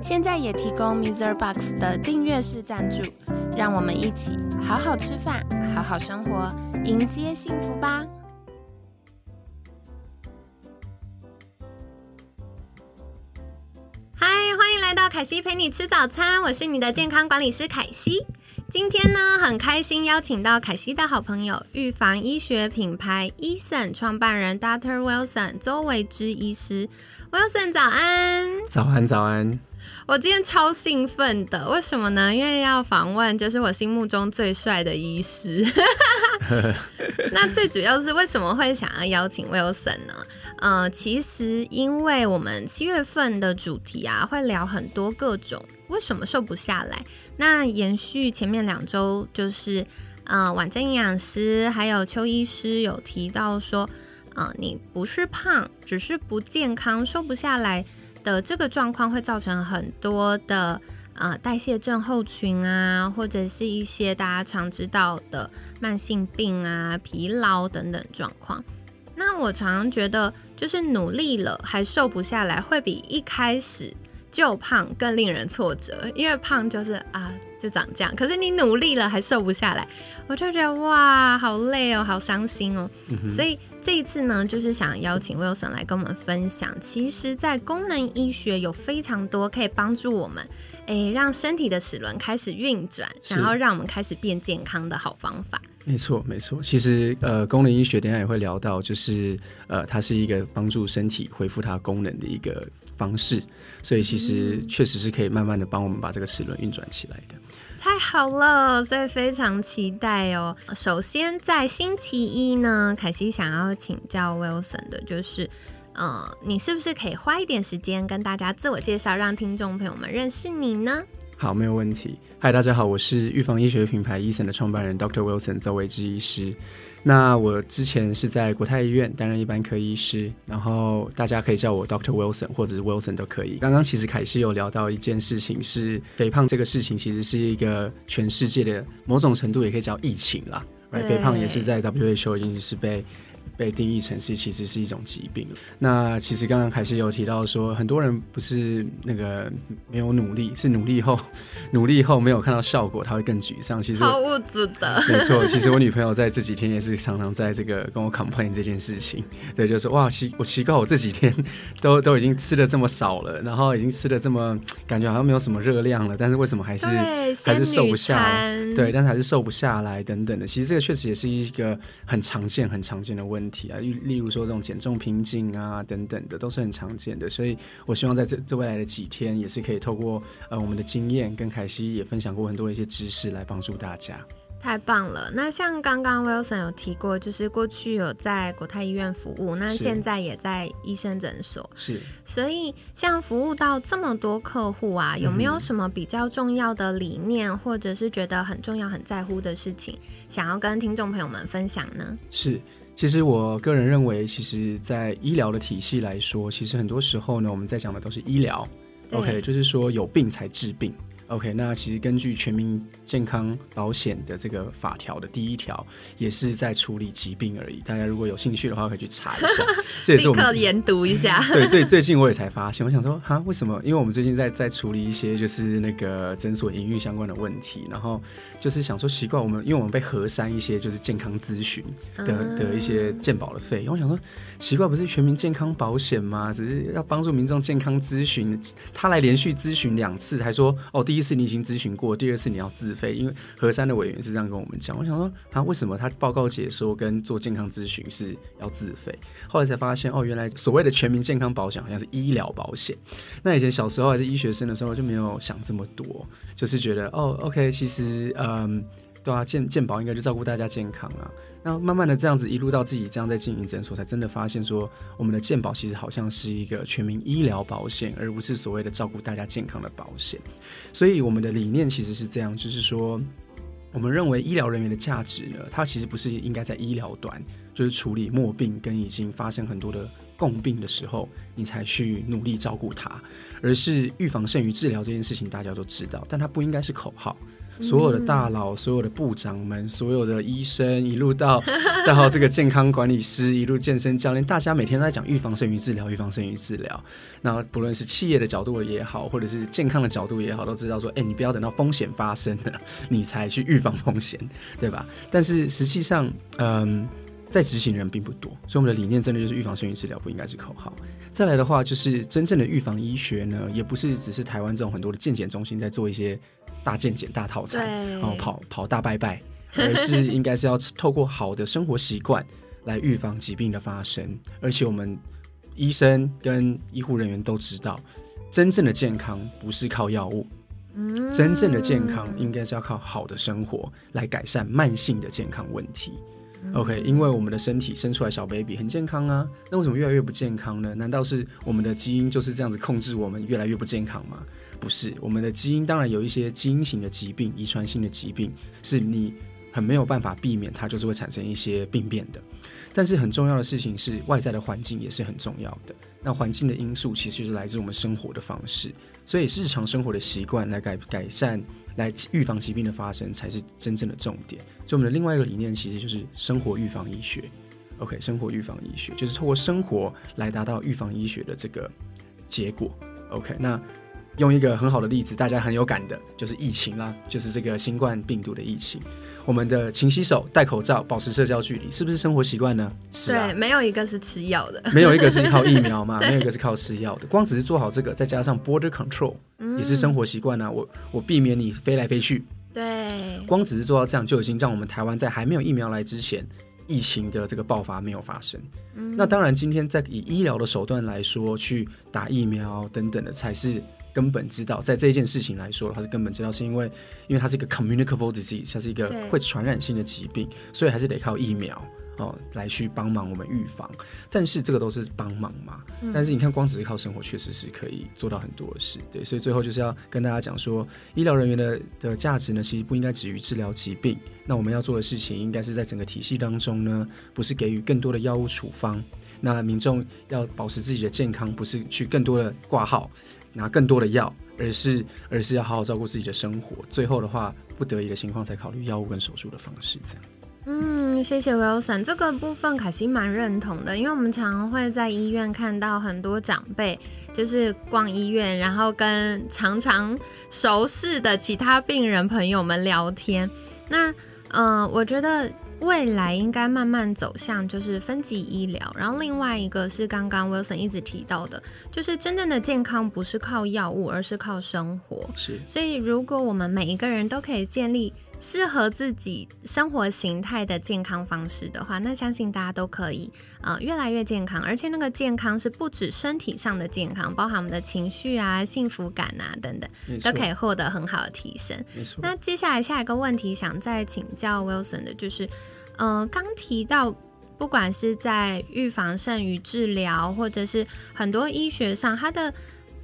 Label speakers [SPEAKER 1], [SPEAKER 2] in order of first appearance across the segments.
[SPEAKER 1] 现在也提供 Mr. Box 的订阅式赞助，让我们一起好好吃饭，好好生活，迎接幸福吧！嗨，欢迎来到凯西陪你吃早餐，我是你的健康管理师凯西。今天呢，很开心邀请到凯西的好朋友，预防医学品牌 Eason 创办人 Dr. Wilson 周维之医师。Wilson 早安，
[SPEAKER 2] 早安早安。
[SPEAKER 1] 我今天超兴奋的，为什么呢？因为要访问就是我心目中最帅的医师。那最主要是为什么会想要邀请 Wilson 呢？呃，其实因为我们七月份的主题啊，会聊很多各种为什么瘦不下来。那延续前面两周，就是呃，婉珍营养师还有邱医师有提到说，呃，你不是胖，只是不健康，瘦不下来的这个状况，会造成很多的。呃，代谢症候群啊，或者是一些大家常知道的慢性病啊、疲劳等等状况。那我常常觉得，就是努力了还瘦不下来，会比一开始就胖更令人挫折。因为胖就是啊，就长这样。可是你努力了还瘦不下来，我就觉得哇，好累哦，好伤心哦。所以这一次呢，就是想邀请 Wilson 来跟我们分享，其实，在功能医学有非常多可以帮助我们。诶，让身体的齿轮开始运转，然后让我们开始变健康的好方法。
[SPEAKER 2] 没错，没错。其实，呃，功能医学等下也会聊到，就是呃，它是一个帮助身体恢复它功能的一个方式。所以，其实确实是可以慢慢的帮我们把这个齿轮运转起来的。
[SPEAKER 1] 太好了，所以非常期待哦。首先，在星期一呢，凯西想要请教 Wilson 的就是。呃，你是不是可以花一点时间跟大家自我介绍，让听众朋友们认识你呢？
[SPEAKER 2] 好，没有问题。嗨，大家好，我是预防医学品牌 Eason 的创办人 Dr. Wilson 周维之医师。那我之前是在国泰医院担任一般科医师，然后大家可以叫我 Dr. Wilson 或者是 Wilson 都可以。刚刚其实凯西有聊到一件事情，是肥胖这个事情，其实是一个全世界的某种程度也可以叫疫情啦。肥胖也是在 WHO 已经是被。被定义成是其实是一种疾病。那其实刚刚凯西有提到说，很多人不是那个没有努力，是努力后 努力后没有看到效果，他会更沮丧。其实
[SPEAKER 1] 超物质的，
[SPEAKER 2] 没错。其实我女朋友在这几天也是常常在这个跟我 complain 这件事情。对，就是哇奇我奇怪，我这几天 都都已经吃的这么少了，然后已经吃的这么感觉好像没有什么热量了，但是为什么还是还是瘦不下来？对，但是还是瘦不下来等等的。其实这个确实也是一个很常见很常见的问题。问题啊，例例如说这种减重瓶颈啊等等的，都是很常见的。所以我希望在这这未来的几天，也是可以透过呃我们的经验，跟凯西也分享过很多的一些知识，来帮助大家。
[SPEAKER 1] 太棒了！那像刚刚 Wilson 有提过，就是过去有在国泰医院服务，那现在也在医生诊所。
[SPEAKER 2] 是，
[SPEAKER 1] 所以像服务到这么多客户啊，有没有什么比较重要的理念，或者是觉得很重要、很在乎的事情，想要跟听众朋友们分享呢？
[SPEAKER 2] 是。其实我个人认为，其实，在医疗的体系来说，其实很多时候呢，我们在讲的都是医疗，OK，就是说有病才治病。OK，那其实根据全民健康保险的这个法条的第一条，也是在处理疾病而已。大家如果有兴趣的话，可以去查一下。这也是我们
[SPEAKER 1] 研读一下。
[SPEAKER 2] 对，最最近我也才发现，我想说，哈，为什么？因为我们最近在在处理一些就是那个诊所营运相关的问题，然后就是想说，习惯我们，因为我们被核删一些就是健康咨询的的一些健保的费用。我想说，奇怪，不是全民健康保险吗？只是要帮助民众健康咨询，他来连续咨询两次，还说哦第。第一次你已经咨询过，第二次你要自费，因为和山的委员是这样跟我们讲。我想说，他为什么他报告解说跟做健康咨询是要自费？后来才发现，哦，原来所谓的全民健康保险好像是医疗保险。那以前小时候还是医学生的时候就没有想这么多，就是觉得哦，OK，其实嗯。对啊，健健保应该就照顾大家健康啊。那慢慢的这样子一路到自己这样在经营诊所，才真的发现说，我们的健保其实好像是一个全民医疗保险，而不是所谓的照顾大家健康的保险。所以我们的理念其实是这样，就是说，我们认为医疗人员的价值呢，它其实不是应该在医疗端，就是处理末病跟已经发生很多的共病的时候，你才去努力照顾它，而是预防胜于治疗这件事情，大家都知道，但它不应该是口号。所有的大佬、所有的部长们、所有的医生，一路到 到这个健康管理师，一路健身教练，大家每天都在讲预防胜于治疗，预防胜于治疗。那不论是企业的角度也好，或者是健康的角度也好，都知道说，哎，你不要等到风险发生了，你才去预防风险，对吧？但是实际上，嗯，在执行的人并不多，所以我们的理念真的就是预防胜于治疗，不应该是口号。再来的话，就是真正的预防医学呢，也不是只是台湾这种很多的健检中心在做一些。大健检、大套餐，然后跑跑大拜拜，而是应该是要透过好的生活习惯来预防疾病的发生。而且我们医生跟医护人员都知道，真正的健康不是靠药物，真正的健康应该是要靠好的生活来改善慢性的健康问题。OK，因为我们的身体生出来小 baby 很健康啊，那为什么越来越不健康呢？难道是我们的基因就是这样子控制我们越来越不健康吗？不是，我们的基因当然有一些基因型的疾病、遗传性的疾病，是你很没有办法避免，它就是会产生一些病变的。但是很重要的事情是，外在的环境也是很重要的。那环境的因素其实就是来自我们生活的方式，所以日常生活的习惯来改改善。来预防疾病的发生才是真正的重点。所以我们的另外一个理念其实就是生活预防医学。OK，生活预防医学就是透过生活来达到预防医学的这个结果。OK，那。用一个很好的例子，大家很有感的，就是疫情啦，就是这个新冠病毒的疫情。我们的勤洗手、戴口罩、保持社交距离，是不是生活习惯呢？是
[SPEAKER 1] 啊，没有一个是吃药的，
[SPEAKER 2] 没有一个是靠疫苗嘛，没有一个是靠吃药的。光只是做好这个，再加上 border control，也是生活习惯啊。我我避免你飞来飞去，
[SPEAKER 1] 对，
[SPEAKER 2] 光只是做到这样，就已经让我们台湾在还没有疫苗来之前，疫情的这个爆发没有发生。那当然，今天在以医疗的手段来说，去打疫苗等等的，才是。根本知道，在这一件事情来说，它是根本知道，是因为，因为它是一个 communicable disease，它是一个会传染性的疾病，所以还是得靠疫苗哦来去帮忙我们预防。但是这个都是帮忙嘛，但是你看，光只是靠生活，确实是可以做到很多的事。对，所以最后就是要跟大家讲说，医疗人员的的价值呢，其实不应该止于治疗疾病。那我们要做的事情，应该是在整个体系当中呢，不是给予更多的药物处方。那民众要保持自己的健康，不是去更多的挂号。拿更多的药，而是而是要好好照顾自己的生活。最后的话，不得已的情况才考虑药物跟手术的方式。这样。
[SPEAKER 1] 嗯，谢谢 Wilson，这个部分凯西蛮认同的，因为我们常常会在医院看到很多长辈，就是逛医院，然后跟常常熟识的其他病人朋友们聊天。那，嗯，我觉得。未来应该慢慢走向就是分级医疗，然后另外一个是刚刚 Wilson 一直提到的，就是真正的健康不是靠药物，而是靠生活。
[SPEAKER 2] 是，
[SPEAKER 1] 所以如果我们每一个人都可以建立。适合自己生活形态的健康方式的话，那相信大家都可以，呃，越来越健康。而且那个健康是不止身体上的健康，包含我们的情绪啊、幸福感啊等等，都可以获得很好的提升。
[SPEAKER 2] 没错。
[SPEAKER 1] 那接下来下一个问题，想再请教 Wilson 的就是，呃，刚提到，不管是在预防胜于治疗，或者是很多医学上，它的。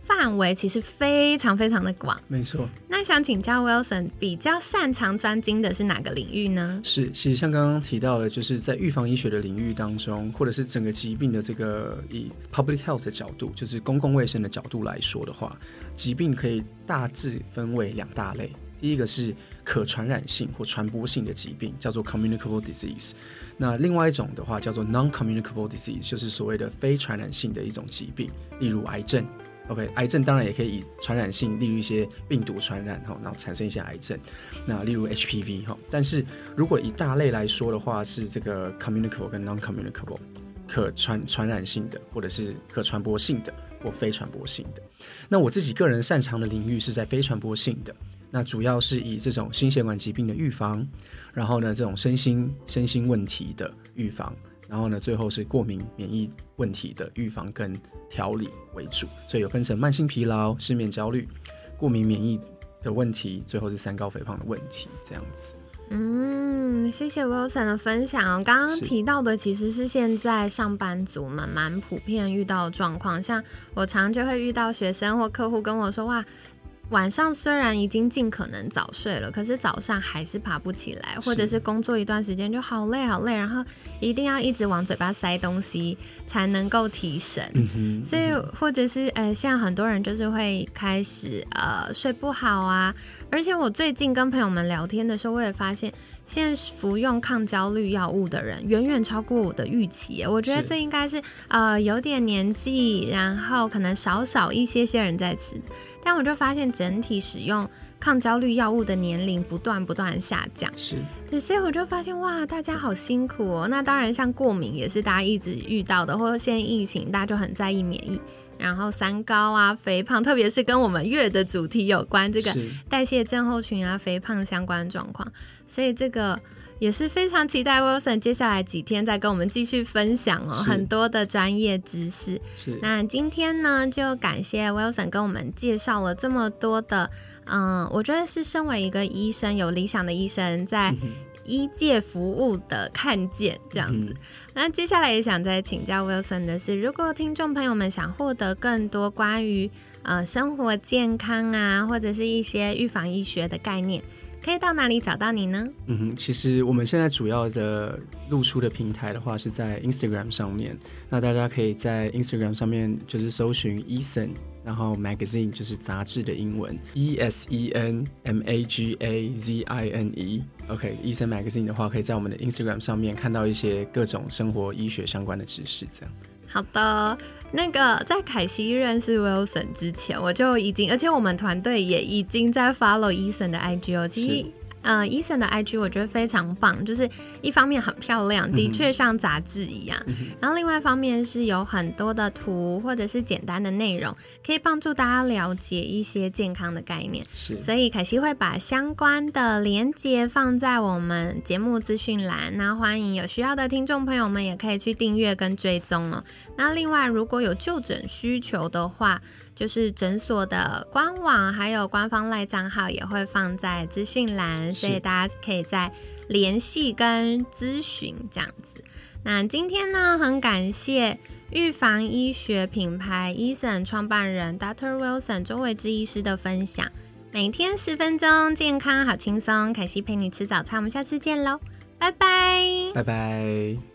[SPEAKER 1] 范围其实非常非常的广，
[SPEAKER 2] 没错。
[SPEAKER 1] 那想请教 Wilson，比较擅长专精的是哪个领域呢？
[SPEAKER 2] 是，其实像刚刚提到的，就是在预防医学的领域当中，或者是整个疾病的这个以 public health 的角度，就是公共卫生的角度来说的话，疾病可以大致分为两大类。第一个是可传染性或传播性的疾病，叫做 communicable disease。那另外一种的话叫做 non-communicable disease，就是所谓的非传染性的一种疾病，例如癌症。OK，癌症当然也可以以传染性，例如一些病毒传染哈，然后产生一些癌症。那例如 HPV 哈，但是如果以大类来说的话，是这个 communicable 跟 non-communicable，可传传染性的，或者是可传播性的或非传播性的。那我自己个人擅长的领域是在非传播性的，那主要是以这种心血管疾病的预防，然后呢，这种身心身心问题的预防。然后呢，最后是过敏免疫问题的预防跟调理为主，所以有分成慢性疲劳、失眠焦虑、过敏免疫的问题，最后是三高肥胖的问题，这样子。
[SPEAKER 1] 嗯，谢谢 Wilson 的分享。刚刚提到的其实是现在上班族们蛮普遍遇到的状况，像我常就会遇到学生或客户跟我说，哇。晚上虽然已经尽可能早睡了，可是早上还是爬不起来，或者是工作一段时间就好累好累，然后一定要一直往嘴巴塞东西才能够提神。
[SPEAKER 2] 嗯哼，
[SPEAKER 1] 所以或者是呃，像很多人就是会开始呃睡不好啊，而且我最近跟朋友们聊天的时候，我也发现现在服用抗焦虑药物的人远远超过我的预期。我觉得这应该是呃有点年纪，然后可能少少一些些人在吃的，但我就发现整体使用抗焦虑药物的年龄不断不断下降。
[SPEAKER 2] 是
[SPEAKER 1] 对，所以我就发现哇，大家好辛苦哦。那当然，像过敏也是大家一直遇到的，或者现在疫情，大家就很在意免疫。然后三高啊、肥胖，特别是跟我们月的主题有关，这个代谢症候群啊、肥胖相关状况，所以这个也是非常期待 Wilson 接下来几天再跟我们继续分享哦，很多的专业知识。
[SPEAKER 2] 是。
[SPEAKER 1] 那今天呢，就感谢 Wilson 跟我们介绍了这么多的，嗯，我觉得是身为一个医生，有理想的医生在医界服务的看见这样子。
[SPEAKER 2] 嗯
[SPEAKER 1] 那接下来也想再请教 Wilson 的是，如果听众朋友们想获得更多关于呃生活健康啊，或者是一些预防医学的概念，可以到哪里找到你呢？
[SPEAKER 2] 嗯哼，其实我们现在主要的露出的平台的话是在 Instagram 上面，那大家可以在 Instagram 上面就是搜寻 Eason，然后 magazine 就是杂志的英文 E S E N M A G A Z I N E。OK，Eason magazine 的话，可以在我们的 Instagram 上面看到一些各种生活医学相关的知识，这样。
[SPEAKER 1] 好的，那个在凯西认识 Wilson 之前，我就已经，而且我们团队也已经在 follow Eason 的 IG 哦。其实
[SPEAKER 2] 是，
[SPEAKER 1] 呃，Eason 的 IG 我觉得非常棒，就是一方面很漂亮，的确像杂志一样，然后另外一方面是有很多的图或者是简单的内容，可以帮助大家了解一些健康的概念。
[SPEAKER 2] 是
[SPEAKER 1] 所以凯西会把相关的连接放在我们节目资讯栏，那欢迎有需要的听众朋友们也可以去订阅跟追踪哦。那另外，如果有就诊需求的话，就是诊所的官网还有官方赖账号也会放在资讯栏，所以大家可以在联系跟咨询这样子。那今天呢，很感谢预防医学品牌 Eason 创办人 Dr. Wilson 周伟之医师的分享。每天十分钟，健康好轻松。凯西陪你吃早餐，我们下次见喽，拜拜。
[SPEAKER 2] 拜拜。